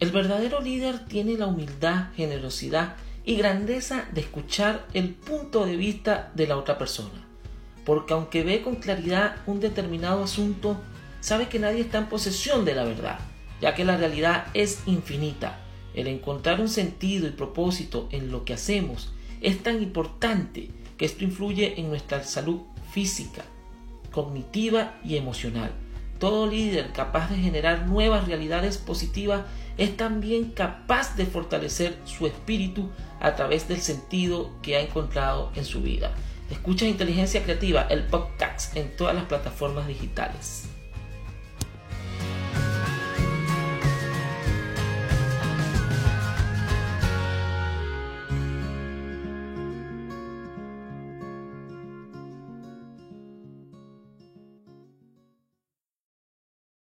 El verdadero líder tiene la humildad, generosidad y grandeza de escuchar el punto de vista de la otra persona. Porque aunque ve con claridad un determinado asunto, sabe que nadie está en posesión de la verdad, ya que la realidad es infinita. El encontrar un sentido y propósito en lo que hacemos es tan importante que esto influye en nuestra salud física, cognitiva y emocional. Todo líder capaz de generar nuevas realidades positivas es también capaz de fortalecer su espíritu a través del sentido que ha encontrado en su vida. Escucha Inteligencia Creativa, el podcast en todas las plataformas digitales.